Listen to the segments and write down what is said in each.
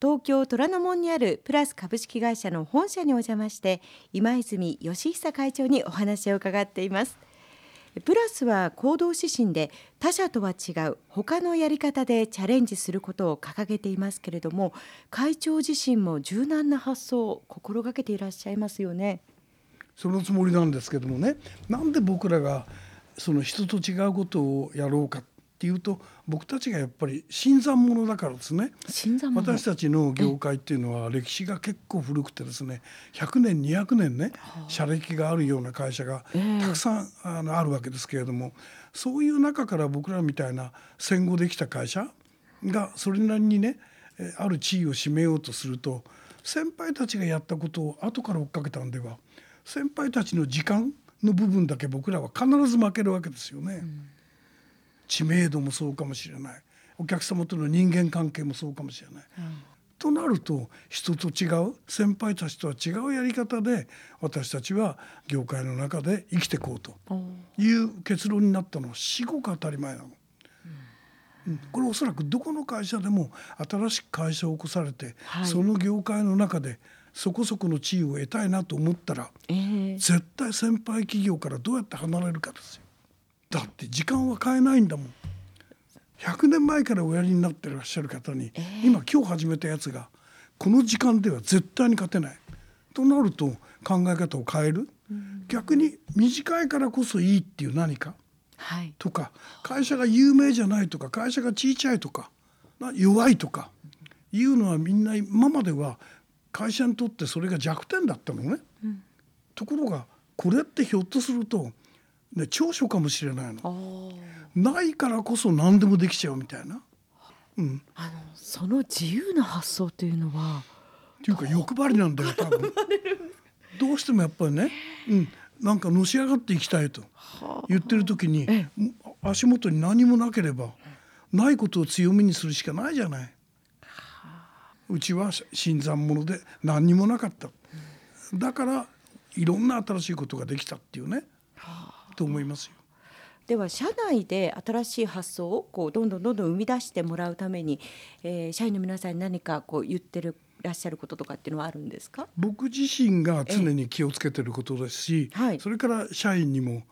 東京虎ノ門にあるプラス株式会社の本社にお邪魔して今泉義久会長にお話を伺っています。プラスは行動指針で他社とは違う他のやり方でチャレンジすることを掲げていますけれども会長自身も柔軟な発想を心がけていらっしゃいますよね。そのつもりなんですけどもねなんで僕らがその人と違うことをやろうかっていうと僕たちがやっぱり新参者だからですね。私たちの業界っていうのは歴史が結構古くてですね100年200年ね社歴があるような会社がたくさんあのあるわけですけれどもそういう中から僕らみたいな戦後できた会社がそれなりにねある地位を占めようとすると先輩たちがやったことを後から追っかけたんでは先輩たちの時間の部分だけ僕らは必ず負けるわけですよね。うん知名度もそうかもしれない。お客様との人間関係もそうかもしれない。うん、となると人と違う先輩たちとは違うやり方で私たちは業界の中で生きていこうという結論になったのは至極当たり前なの。うん、これおそらくどこの会社でも新しく会社を起こされて、はい、その業界の中でそこそこの地位を得たいなと思ったら、えー、絶対先輩企業からどうやって離れるかですよ。だって時間は変えないんだもん。100年前からおやりになってらっしゃる方に、えー、今今日始めたやつがこの時間では絶対に勝てない。となると考え方を変える、うん、逆に短いからこそいいっていう何か、はい、とか会社が有名じゃないとか会社が小さいとか弱いとかいうのはみんな今までは会社にとってそれが弱点だったのね。うん、ところがこれってひょっとするとね、長所かもしれないの。ないからこそ何でもできちゃうみたいな、うん、あのその自由な発想というのは。っていうか欲張りなんだよ多分。どうしてもやっぱりね、うん、なんかのし上がっていきたいと言ってる時に足元に何もなければないことを強みにするしかないじゃない。うちは新参者で何にもなかった。だからいろんな新しいことができたっていうね。と思いますよ。では社内で新しい発想をこうどんどんどんどん生み出してもらうために、えー、社員の皆さんに何かこう言ってるらっしゃることとかっていうのはあるんですか？僕自身が常に気をつけてることですし、はい、それから社員にも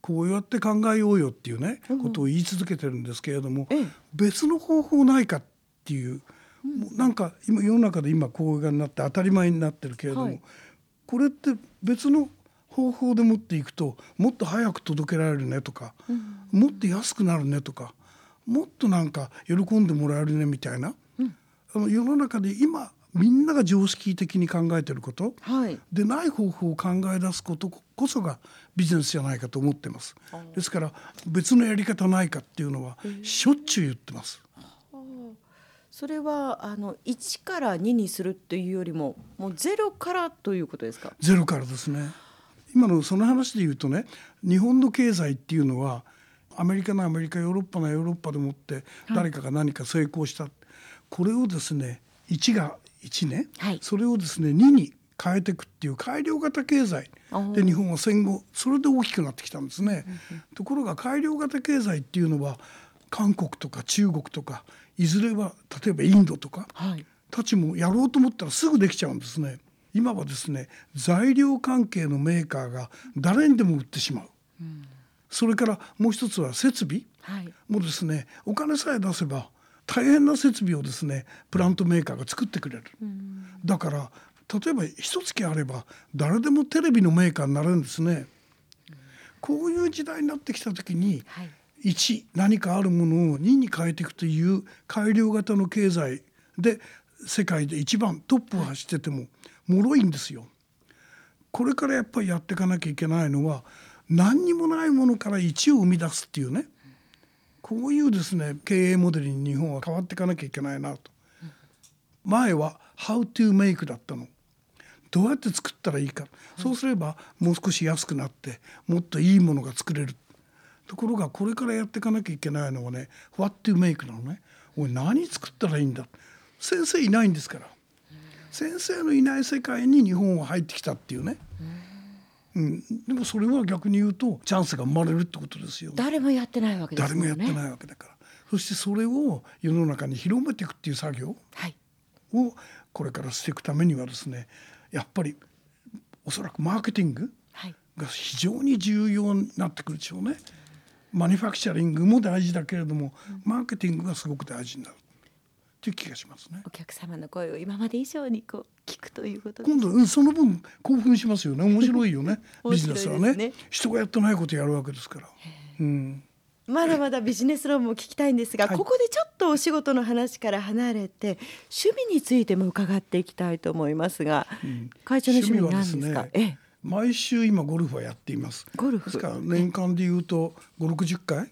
こうやって考えようよっていうね、うん、ことを言い続けてるんですけれども、別の方法ないかっていう、うん、なんか今世の中で今こうになって当たり前になってるけれども、はい、これって別の方法で持っていくともっと早く届けられるねとか、うん、もっと安くなるねとかもっとなんか喜んでもらえるねみたいな、うん、あの世の中で今みんなが常識的に考えてること、はい、でない方法を考え出すことこそがビジネスじゃないかと思ってます。ですから別のやり方ないかっていうのはしょっちゅう言ってます。それはあの1から2にするっていうよりももうゼロからということですか？ゼロからですね今のその話で言うとね日本の経済っていうのはアメリカのアメリカヨーロッパのヨーロッパでもって誰かが何か成功した、はい、これをですね1が1ね、はい、それをですね2に変えていくっていう改良型経済。で日本は戦後それで大きくなってきたんですね。ところが改良型経済っていうのは韓国とか中国とかいずれは例えばインドとか、はい、たちもやろうと思ったらすぐできちゃうんですね。今はですね材料関係のメーカーが誰にでも売ってしまう、うん、それからもう一つは設備、はい、もうですねお金さえ出せば大変な設備をですねプラントメーカーが作ってくれる、うん、だから例えば一月あれば誰でもテレビのメーカーになれるんですね、うん、こういう時代になってきた時に、はい、1何かあるものを2に変えていくという改良型の経済で世界で一番トップを走ってても脆いんですよ。これからやっぱりやっていかなきゃいけないのは何にもないものから1を生み出すっていうねこういうですね経営モデルに日本は変わっていかなきゃいけないなと。前は「How to make」だったの。どうやって作ったらいいか、そうすればもう少し安くなってもっといいものが作れるところがこれからやっていかなきゃいけないのはね「What to make」なのね。おい何作ったらいいんだ先生いないんですから先生のいない世界に日本は入ってきたっていうね。うん、でもそれは逆に言うとチャンスが生まれるってことですよ。誰もやってないわけね。誰もやってないわけだから。そしてそれを世の中に広めていくっていう作業をこれからしていくためにはですねやっぱりおそらくマーケティングが非常に重要になってくるでしょうね。マニファクチャリングも大事だけれども、マーケティングがすごく大事になるという気がしますね。お客様の声を今まで以上にこう聞くということ今度その分興奮しますよね。面白いよね。ビジネスはね、ね、人がやってないことやるわけですから。うん。まだまだビジネス論も聞きたいんですが、はい、ここでちょっとお仕事の話から離れて趣味についても伺っていきたいと思いますが、うん、会長の趣味は何ですか、ね、毎週今ゴルフはやっています。ゴルフ。ですから年間でいうと560回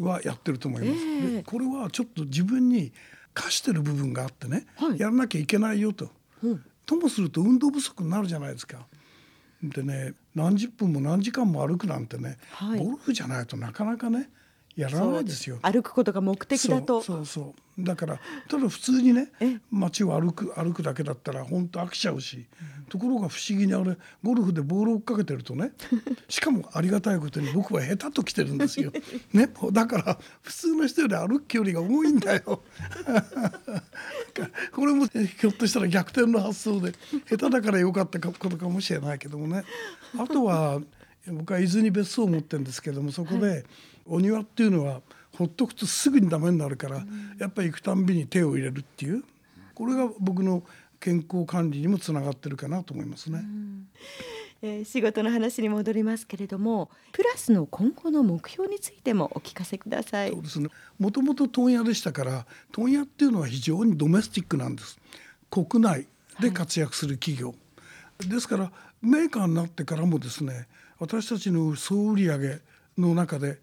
はやってると思います、えー、でこれはちょっと自分に課してる部分があってね、はい、やらなきゃいけないよと、うん、ともすると運動不足になるじゃないですか。でね何十分も何時間も歩くなんてね、はい、ゴルフじゃないとなかなかねやらないですよ。歩くことが目的だと。そうそうだからただ普通にね街を歩く歩くだけだったら本当飽きちゃうし、うん、ところが不思議にあれゴルフでボールを追っかけてるとね しかもありがたいことに僕は下手と来てるんですよ、ね、だから普通の人より歩く距離が多いんだよ。これもひょっとしたら逆転の発想で下手だからよかったことかもしれないけどもね。あとは僕は伊豆に別荘を持ってるんですけどもそこで、はいお庭っていうのはほっとくとすぐにダメになるから、やっぱり行くたんびに手を入れるっていうこれが僕の健康管理にもつながってるかなと思いますね。えー、仕事の話に戻りますけれどもプラスの今後の目標についてもお聞かせください。そうですね。もともと問屋でしたから問屋っていうのは非常にドメスティックなんです。国内で活躍する企業、はい、ですからメーカーになってからもですね私たちの総売上の中で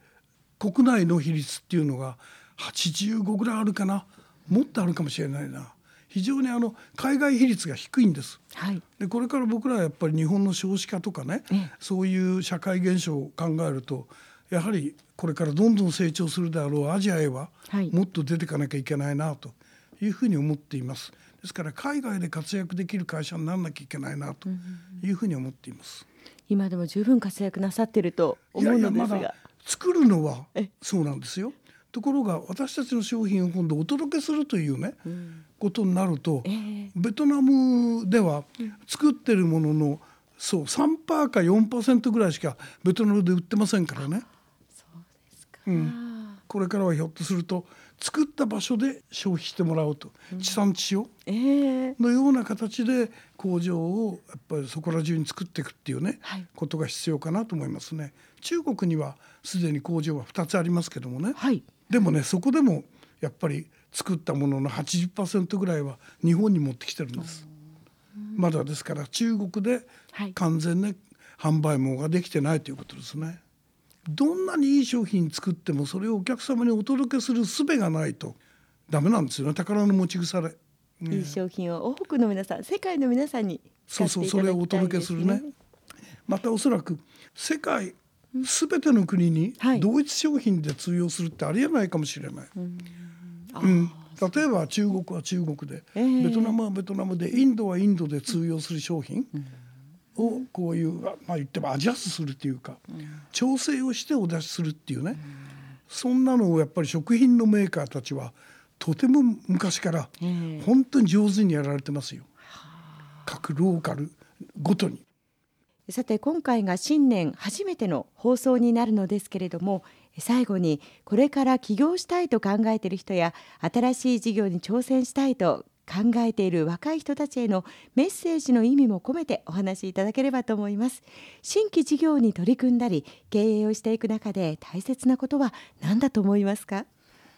国内の比率っていうのが85ぐらいあるかなもっとあるかもしれないな非常にあの海外比率が低いんです。はい、でこれから僕らはやっぱり日本の少子化とかね、そういう社会現象を考えるとやはりこれからどんどん成長するであろうアジアへはもっと出ていかなきゃいけないなというふうに思っています。ですから海外で活躍できる会社にならなきゃいけないなというふうに思っています。今でも十分活躍なさってると思うのですが。いやいや作るのはそうなんですよ。ところが私たちの商品を今度お届けするというね、うん、ことになると、えー、ベトナムでは作ってるもののそう3%か4%ぐらいしかベトナムで売ってませんからね。そうですか、うん、これからはひょっとすると作った場所で消費してもらうと、うん、地産地消。のような形で工場をやっぱりそこら中に作っていくっていうね、はい、ことが必要かなと思いますね。中国にはすでに工場は2つありますけどもね、はい、でもねそこでもやっぱり作ったものの80%ぐらいは日本に持ってきてるんです。まだですから中国で完全な販売網ができてないということですね。どんなにいい商品作ってもそれをお客様にお届けする術がないとダメなんですよね。宝の持ち腐れ、ね、いい商品を多くの皆さん世界の皆さんにそうそうそれをお届けするね。またおそらく世界すべての国に同一商品で通用するってありえないかもしれない。うん、うん、例えば中国は中国で、えー、ベトナムはベトナムでインドはインドで通用する商品をこういう、まあ、言ってもアジャストするっていうか、調整をしてお出しするっていうね、そんなのをやっぱり食品のメーカーたちはとても昔から本当に上手にやられてますよ。各ローカルごとに。さて今回が新年初めての放送になるのですけれども最後にこれから起業したいと考えている人や新しい事業に挑戦したいと考えている若い人たちへのメッセージの意味も込めてお話しいただければと思います。新規事業に取り組んだり経営をしていく中で大切なことは何だと思いますか？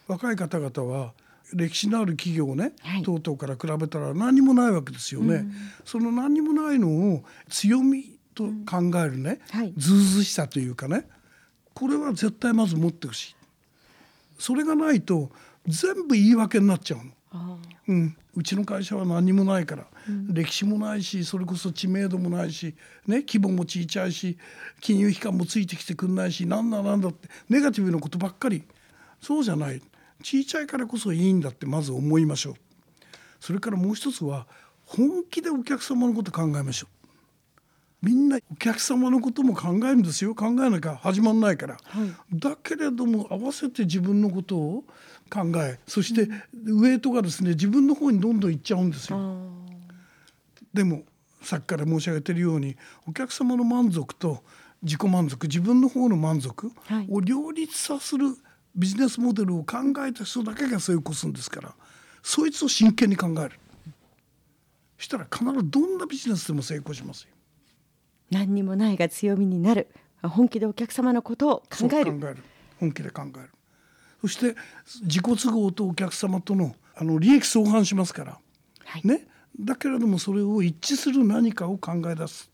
若い方々は歴史のある企業ね、はい、等々から比べたら何もないわけですよね、うん、その何もないのを強みと考えるね、うんはい、ずうずしさというかねこれは絶対まず持ってほしい。それがないと全部言い訳になっちゃうの。うん、うちの会社は何もないから、うん、歴史もないしそれこそ知名度もないし、ね、規模も小さいし金融機関もついてきてくんないしなんだなんだってネガティブなことばっかり。そうじゃない。小さいからこそいいんだってまず思いましょう。それからもう一つは本気でお客様のこと考えましょう。みんなお客様のことも考えるんですよ。考えなきゃ始まんないから、はい、だけれども合わせて自分のことを考えそしてウエイトがですね自分の方にどんどんいっちゃうんですよ。でもさっきから申し上げてるようにお客様の満足と自己満足自分の方の満足を両立させるビジネスモデルを考えた人だけが成功するんですからそいつを真剣に考える。したら必ずどんなビジネスでも成功しますよ。何にもないが強みになる。本気でお客様のことを考える。本気で考える。そして自己都合とお客様とのあの利益相反しますから、はい、ね。だけれどもそれを一致する何かを考え出す。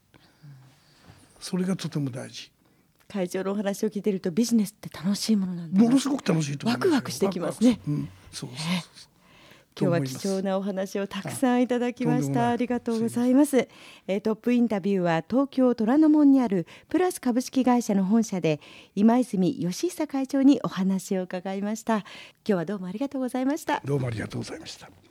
それがとても大事。会長のお話を聞いてるとビジネスって楽しいものなんものすごく楽しいとワクワクしてきますね。うん、そうそうそう今日は貴重なお話をたくさんいただきました。ありがとうございます。えー、トップインタビューは東京虎ノ門にあるプラス株式会社の本社で今泉義久会長にお話を伺いました。今日はどうもありがとうございました。どうもありがとうございました